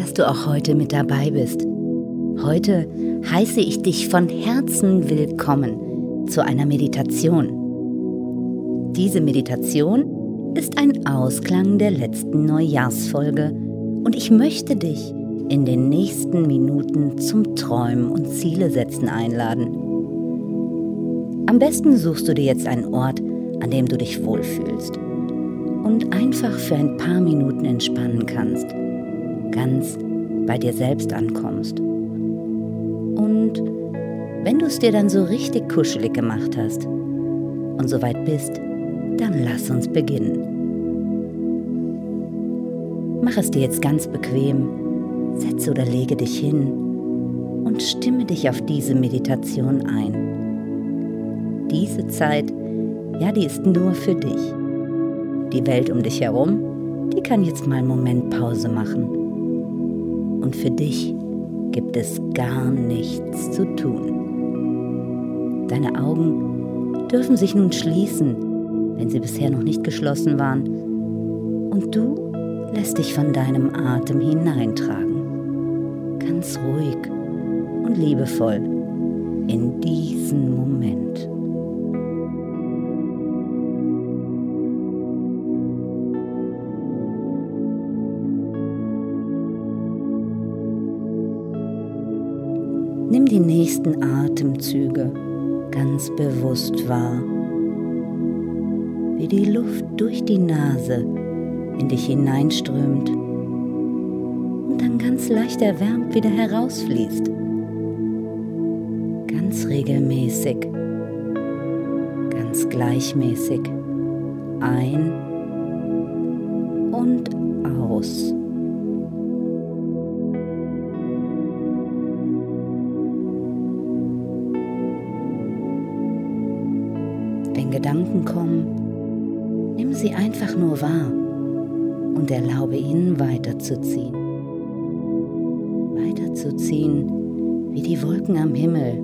dass du auch heute mit dabei bist. Heute heiße ich dich von Herzen willkommen zu einer Meditation. Diese Meditation ist ein Ausklang der letzten Neujahrsfolge und ich möchte dich in den nächsten Minuten zum Träumen und Ziele setzen einladen. Am besten suchst du dir jetzt einen Ort, an dem du dich wohlfühlst und einfach für ein paar Minuten entspannen kannst ganz bei dir selbst ankommst. Und wenn du es dir dann so richtig kuschelig gemacht hast und soweit bist, dann lass uns beginnen. Mach es dir jetzt ganz bequem, setze oder lege dich hin und stimme dich auf diese Meditation ein. Diese Zeit, ja, die ist nur für dich. Die Welt um dich herum, die kann jetzt mal einen Moment Pause machen und für dich gibt es gar nichts zu tun. Deine Augen dürfen sich nun schließen, wenn sie bisher noch nicht geschlossen waren, und du lässt dich von deinem Atem hineintragen, ganz ruhig und liebevoll in diesen Moment. Nimm die nächsten Atemzüge ganz bewusst wahr, wie die Luft durch die Nase in dich hineinströmt und dann ganz leicht erwärmt wieder herausfließt. Ganz regelmäßig, ganz gleichmäßig ein ihnen weiterzuziehen. Weiterzuziehen wie die Wolken am Himmel.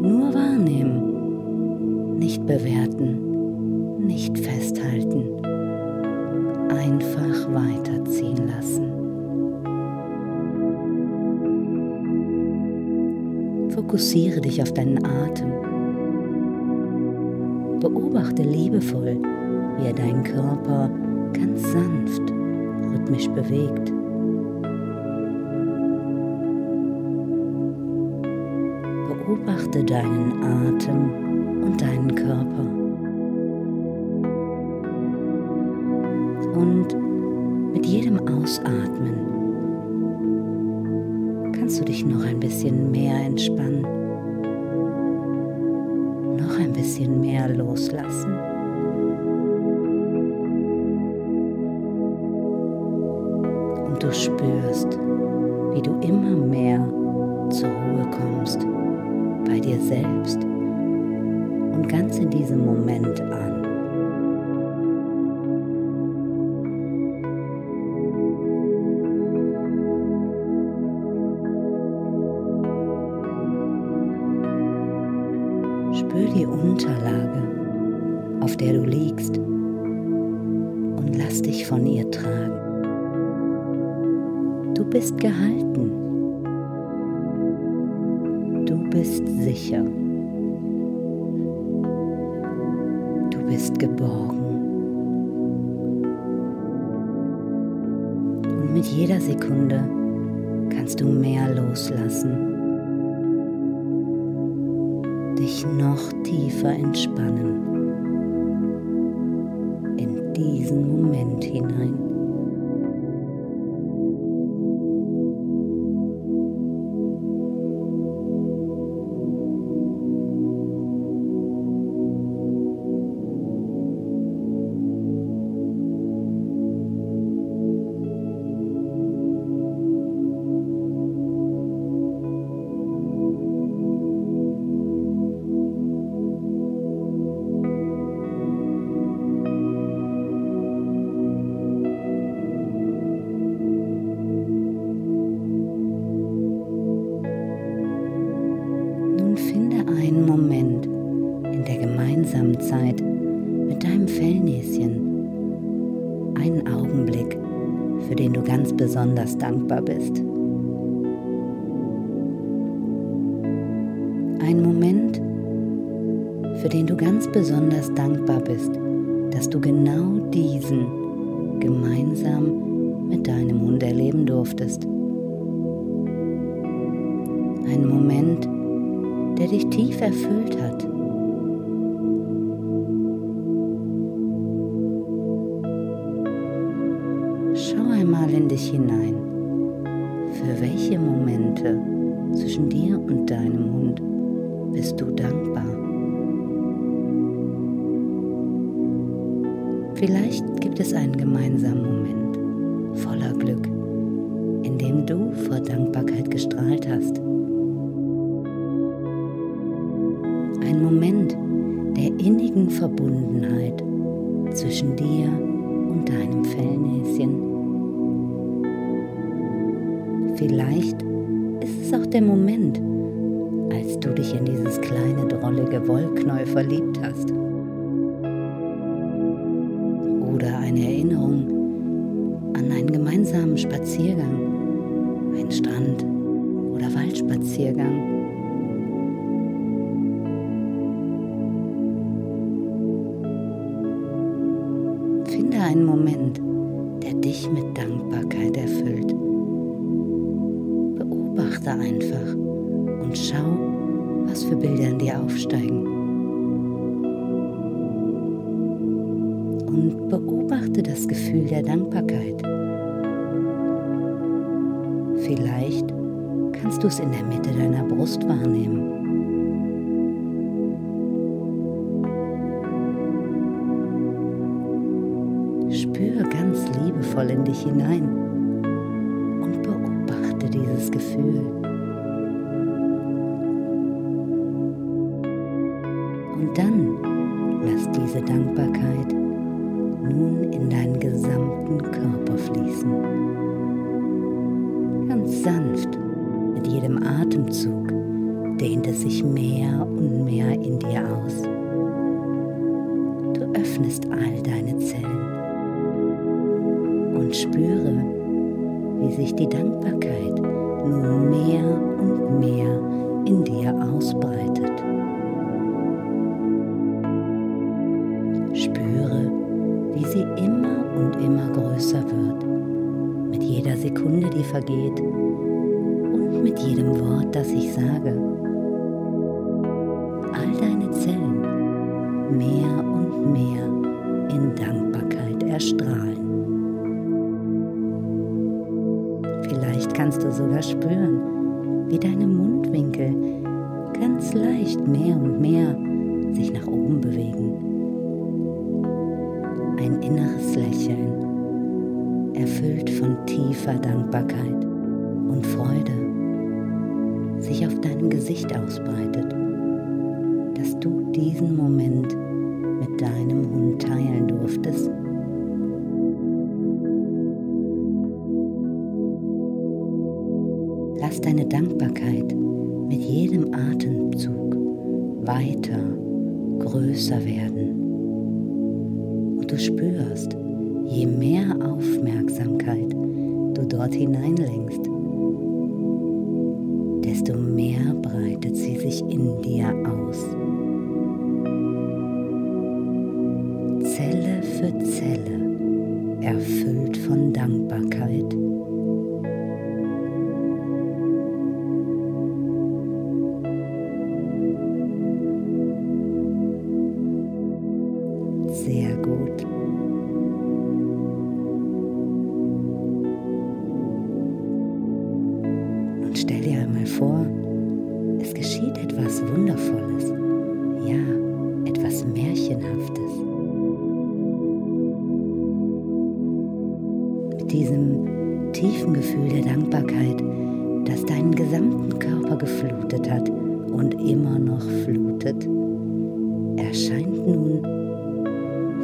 Nur wahrnehmen, nicht bewerten, nicht festhalten, einfach weiterziehen lassen. Fokussiere dich auf deinen Atem. Beobachte liebevoll, wie er deinen Körper ganz sanft, rhythmisch bewegt. Beobachte deinen Atem und deinen Körper. Und mit jedem Ausatmen kannst du dich noch ein bisschen mehr entspannen, ein bisschen mehr loslassen. Und du spürst, wie du immer mehr zur Ruhe kommst bei dir selbst und ganz in diesem Moment an. Loslassen dich noch tiefer entspannen in diesen Moment hinein. Für den du ganz besonders dankbar bist. Ein Moment, für den du ganz besonders dankbar bist, dass du genau diesen gemeinsam mit deinem Hund erleben durftest. Ein Moment, der dich tief erfüllt hat. Hinein. Für welche Momente zwischen dir und deinem Hund bist du dankbar? Vielleicht gibt es einen gemeinsamen Moment voller Glück, in dem du vor Dankbarkeit gestrahlt hast. Ein Moment der innigen Verbundenheit zwischen dir und deinem Fellnäschen. Vielleicht ist es auch der Moment, als du dich in dieses kleine drollige Wollknäuel verliebt hast. Oder eine Erinnerung an einen gemeinsamen Spaziergang, einen Strand- oder Waldspaziergang. Finde einen Moment, es in der Mitte deiner Brust wahrnehmen. Spür ganz liebevoll in dich hinein und beobachte dieses Gefühl. Und dann lass diese Dankbarkeit mit jedem Wort, das ich sage. All deine Zellen mehr und mehr in Dankbarkeit erstrahlen. Vielleicht kannst du sogar spüren, wie deine Mundwinkel ganz leicht mehr und mehr sich nach oben bewegen. Ein inneres Lächeln, erfüllt von tiefer Dankbarkeit und Freude, sich auf deinem Gesicht ausbreitet, dass du diesen Moment mit deinem Hund teilen durftest. Lass deine Dankbarkeit mit jedem Atemzug weiter, größer werden. Und du spürst, je mehr Aufmerksamkeit du dort hineinlenkst, sie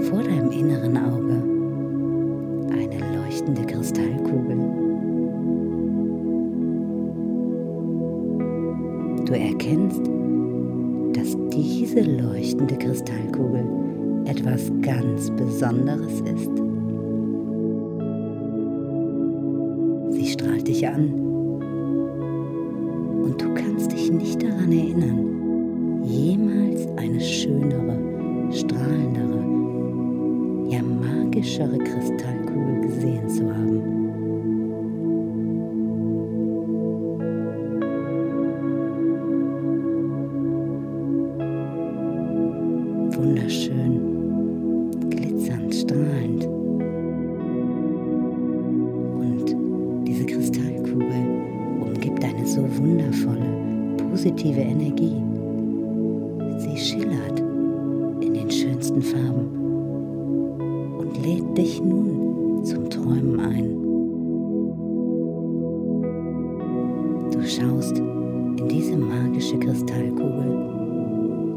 vor deinem inneren Auge eine leuchtende Kristallkugel. Du erkennst, dass diese leuchtende Kristallkugel etwas ganz Besonderes ist? Sie strahlt dich an und du kannst dich nicht daran erinnern, Sie schillert in den schönsten Farben und lädt dich nun zum Träumen ein. Du schaust in diese magische Kristallkugel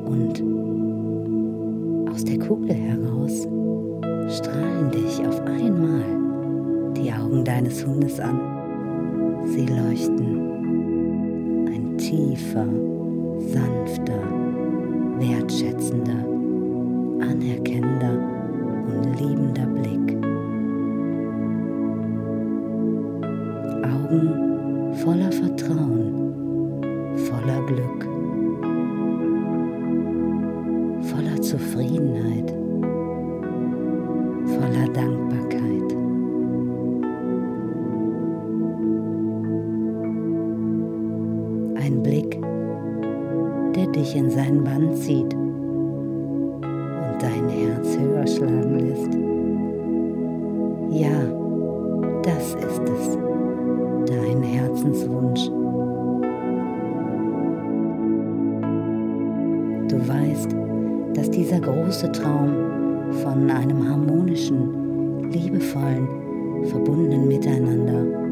und aus der Kugel heraus strahlen dich auf einmal die Augen deines Hundes an. Sie leuchten. Ein tiefer, Ein Blick, der dich in seinen Bann zieht und dein Herz höher schlagen lässt. Ja, das ist es, dein Herzenswunsch. Du weißt, dass dieser große Traum von einem harmonischen, liebevollen, verbundenen Miteinander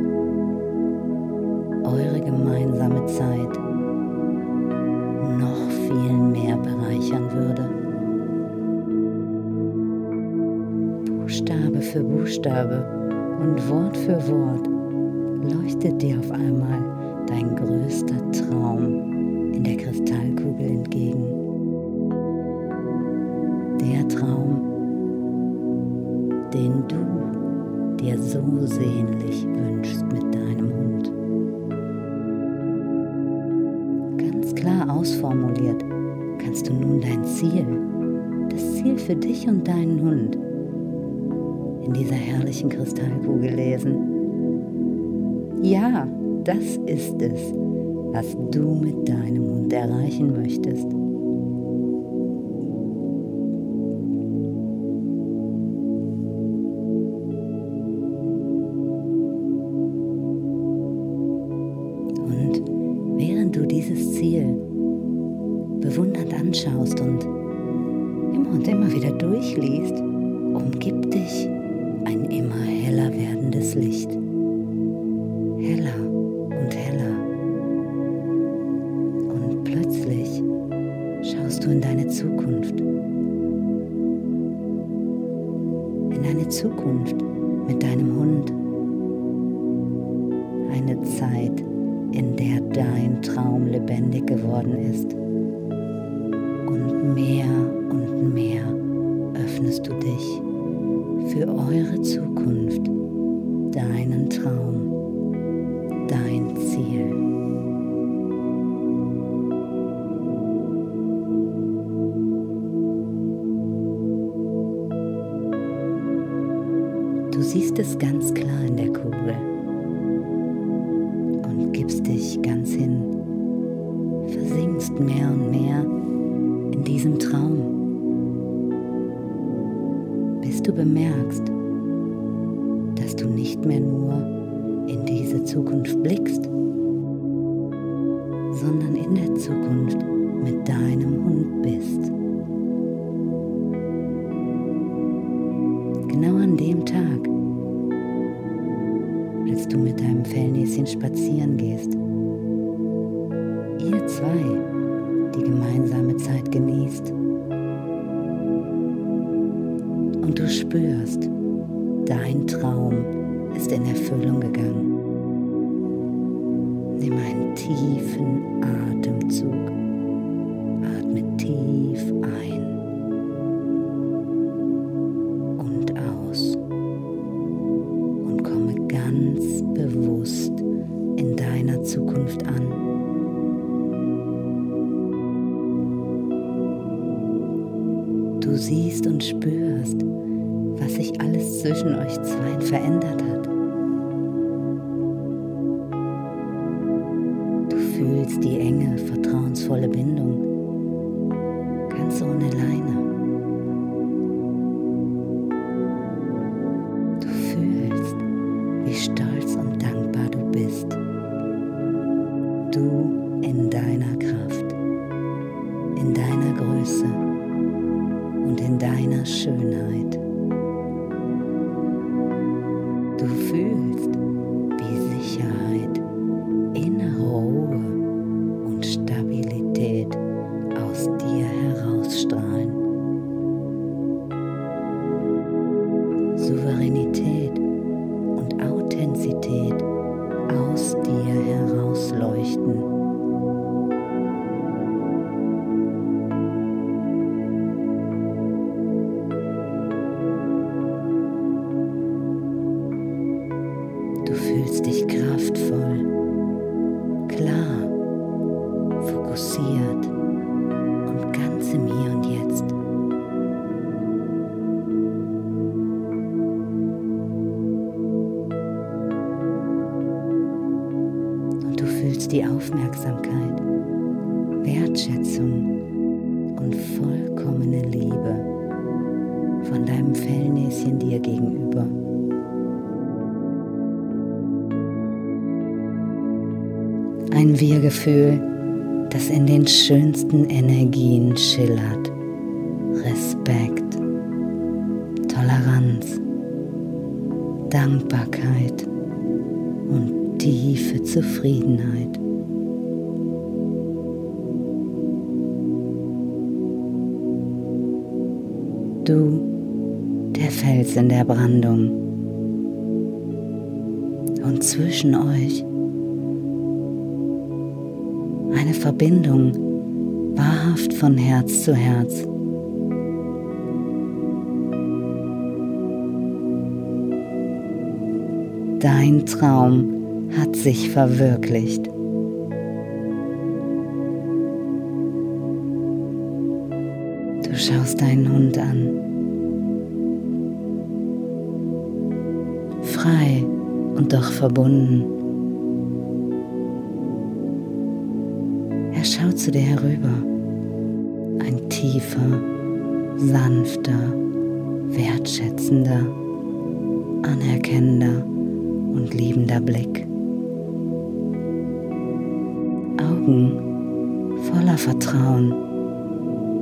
für Wort leuchtet dir auf einmal dein größter Traum in der Kristallkugel entgegen der Traum, den du dir so sehnlich wünschst mit deinem Hund. Ganz klar ausformuliert kannst du nun dein Ziel, das Ziel für dich und deinen Hund, in dieser herrlichen Kristallkugel lesen. Ja, das ist es, was du mit deinem Hund erreichen möchtest. Eine Zukunft mit deinem Hund. Eine Zeit, in der dein Traum lebendig geworden ist. Und mehr und mehr öffnest du dich für eure Zukunft, deinen Traum, dein Ziel. Siehst es ganz klar in der Kugel gibst dich ganz hin, versinkst mehr und mehr in diesem Traum, bis du bemerkst, dass du nicht mehr nur in diese Zukunft blickst, sondern in der Zukunft mit deinem Hund bist. Genau an dem Tag, du mit deinem Fellnäschen spazieren gehst. Ihr zwei, die gemeinsame Zeit genießt. Und du spürst, dein Traum ist in Erfüllung gegangen. Nimm einen tiefen Atemzug. Fühlst die enge, vertrauensvolle Bindung, ganz ohne Leine. Du fühlst dich kraftvoll, klar, fokussiert und ganz im Hier und Jetzt. Und du fühlst die Aufmerksamkeit, Wertschätzung und vollkommene Liebe von deinem Fellnäschen dir gegenüber. Ein Wir-Gefühl, das in den schönsten Energien schillert. Respekt, Toleranz, Dankbarkeit und tiefe Zufriedenheit. Du, der Fels in der Brandung. Und zwischen euch eine Verbindung wahrhaft von Herz zu Herz. Dein Traum hat sich verwirklicht. Du schaust deinen Hund an. Frei und doch verbunden. Zu dir herüber. Ein tiefer, sanfter, wertschätzender, anerkennender und liebender Blick. Augen voller Vertrauen,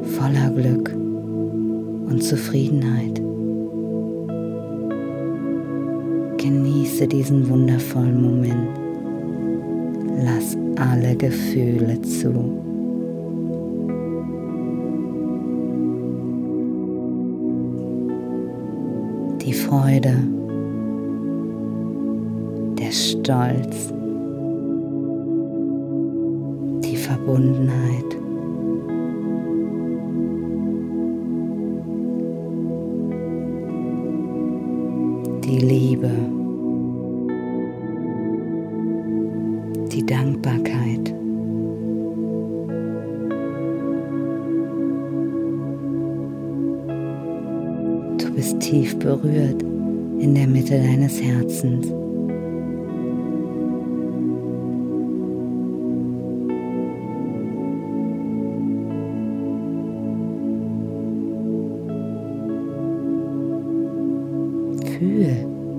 voller Glück und Zufriedenheit. Genieße diesen wundervollen Moment. Lass alle Gefühle zu. Die Freude, der Stolz, die Verbundenheit. Die Liebe, Herzens. Fühl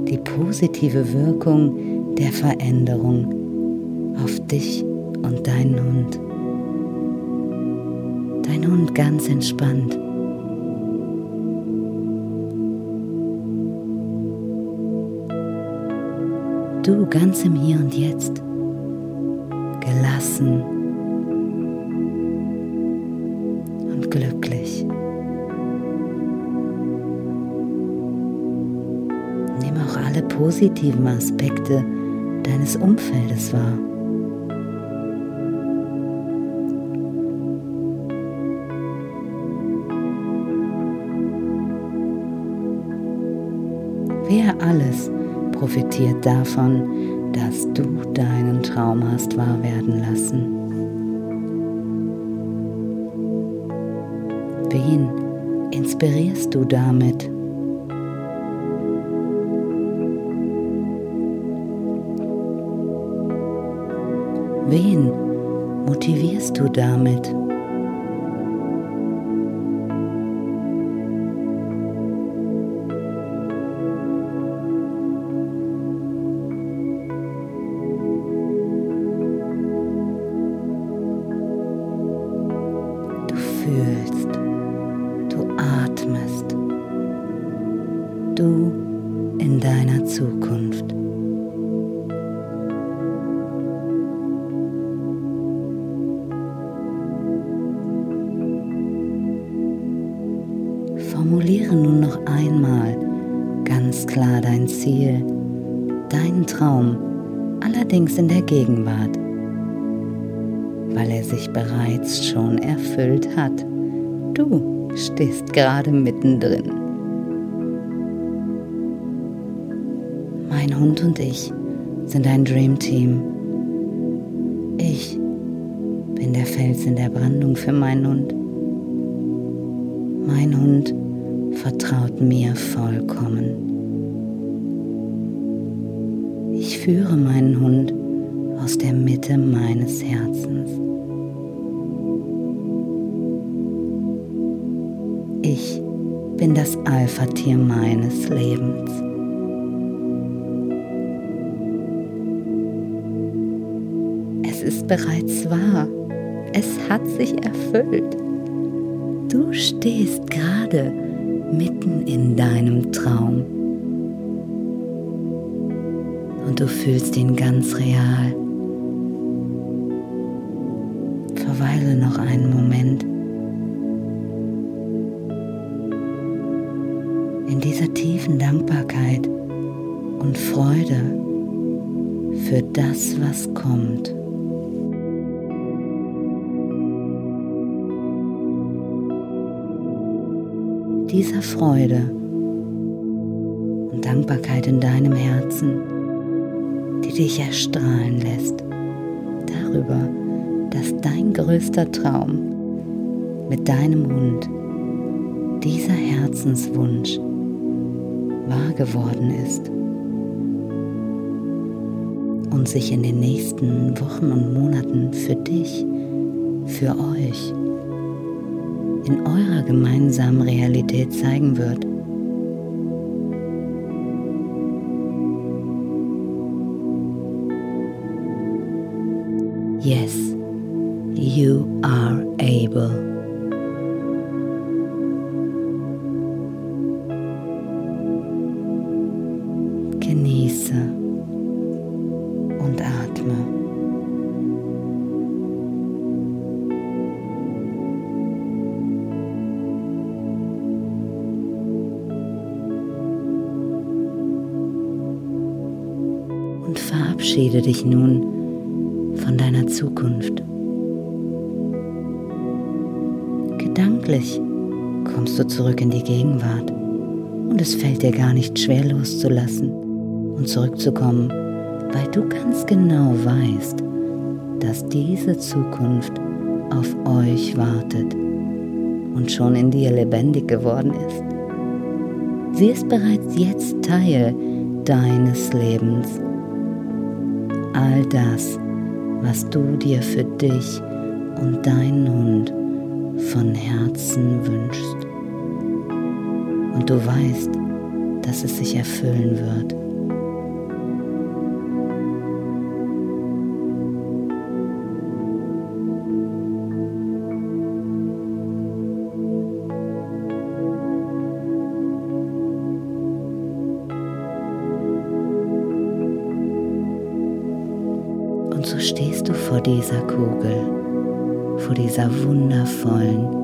die positive Wirkung der Veränderung auf dich und deinen Hund. Dein Hund ganz entspannt. Du ganz im Hier und Jetzt. Gelassen und glücklich. Nimm auch alle positiven Aspekte deines Umfeldes wahr. Wer alles profitiert davon, dass du deinen Traum hast wahr werden lassen? Wen inspirierst du damit? Wen motivierst du damit? Nun noch einmal ganz klar dein Ziel, deinen Traum, allerdings in der Gegenwart, weil er sich bereits schon erfüllt hat. Du stehst gerade mittendrin. Mein Hund und ich sind ein Dream Team. Ich bin der Fels in der Brandung für meinen Hund. Mein Hund vertraut mir vollkommen. Ich führe meinen Hund aus der Mitte meines Herzens. Ich bin das Alpha-Tier meines Lebens. Es ist bereits wahr. Es hat sich erfüllt. Du stehst gerade mitten in deinem Traum. Und du fühlst ihn ganz real. Verweile noch einen Moment in dieser tiefen Dankbarkeit und Freude für das, was kommt. Dieser Freude und Dankbarkeit in deinem Herzen, die dich erstrahlen lässt, darüber, dass dein größter Traum mit deinem Hund, dieser Herzenswunsch, wahr geworden ist und sich in den nächsten Wochen und Monaten für dich, für euch, in eurer gemeinsamen Realität zeigen wird. Yes, you zurück in die Gegenwart und es fällt dir gar nicht schwer loszulassen und zurückzukommen, weil du ganz genau weißt, dass diese Zukunft auf euch wartet und schon in dir lebendig geworden ist. Sie ist bereits jetzt Teil deines Lebens all das, was du dir für dich und deinen Hund von Herzen wünschst. Und du weißt, dass es sich erfüllen wird. Und so stehst du vor dieser Kugel, vor dieser wundervollen,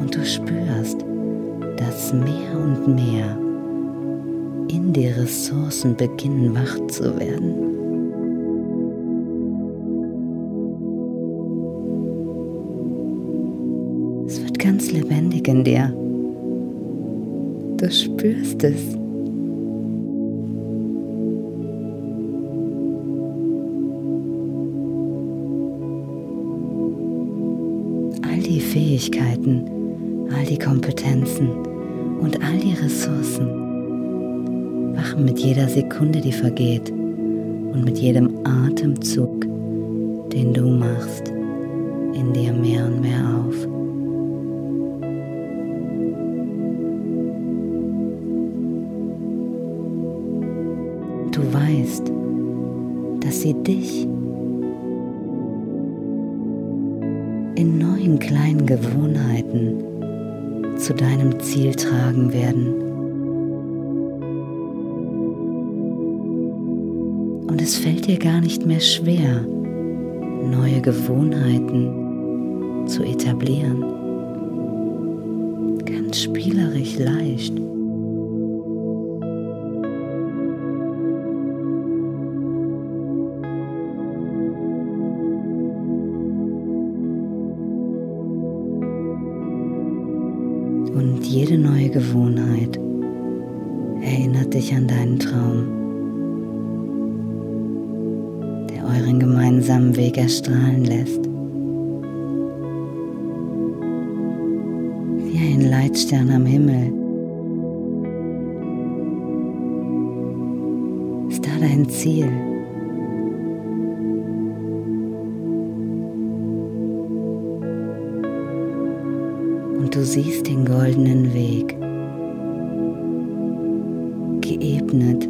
und du spürst, dass mehr und mehr in dir Ressourcen beginnen wach zu werden. Es wird ganz lebendig in dir. Du spürst es. all die Fähigkeiten, die Kompetenzen und all die Ressourcen wachen mit jeder Sekunde, die vergeht und mit jedem Atemzug, den du machst, in dir mehr und mehr auf. Du weißt, dass sie dich in neuen kleinen Gewohnheiten zu deinem Ziel tragen werden. Und es fällt dir gar nicht mehr schwer, neue Gewohnheiten zu etablieren. Ganz spielerisch leicht. Gewohnheit erinnert dich an deinen Traum, der euren gemeinsamen Weg erstrahlen lässt. Wie ein Leitstern am Himmel ist da dein Ziel. und du siehst den goldenen Weg, geebnet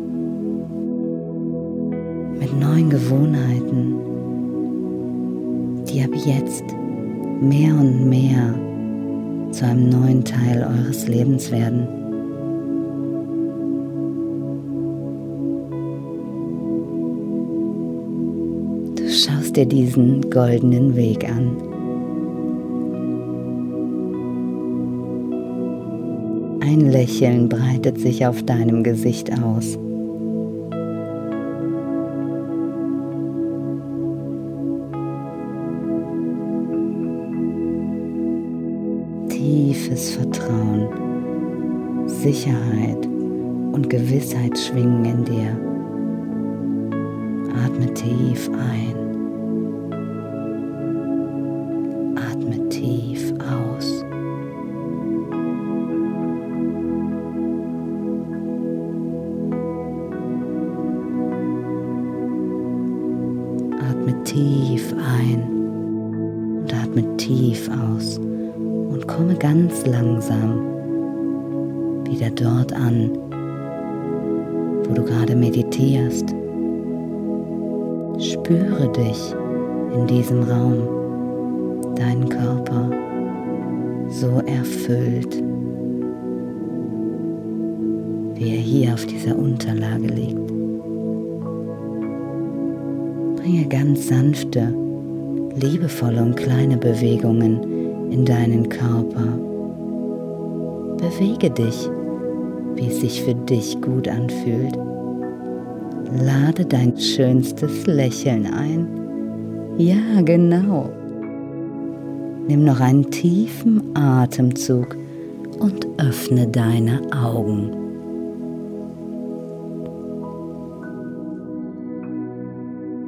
mit neuen Gewohnheiten, die ab jetzt mehr und mehr zu einem neuen Teil eures Lebens werden. Du schaust dir diesen goldenen Weg an. Ein Lächeln breitet sich auf deinem Gesicht aus. Tiefes Vertrauen, Sicherheit und Gewissheit schwingen in dir. Atme tief ein. Erfüllt, wie er hier auf dieser Unterlage liegt. Bringe ganz sanfte, liebevolle und kleine Bewegungen in deinen Körper. Bewege dich, wie es sich für dich gut anfühlt. Lade dein schönstes Lächeln ein. Ja, genau. Nimm noch einen tiefen Atemzug und öffne deine Augen.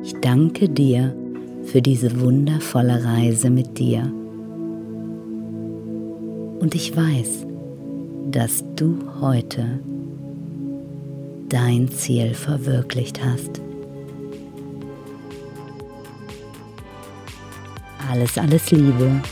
Ich danke dir für diese wundervolle Reise mit dir. Und ich weiß, dass du heute dein Ziel verwirklicht hast. Alles, alles Liebe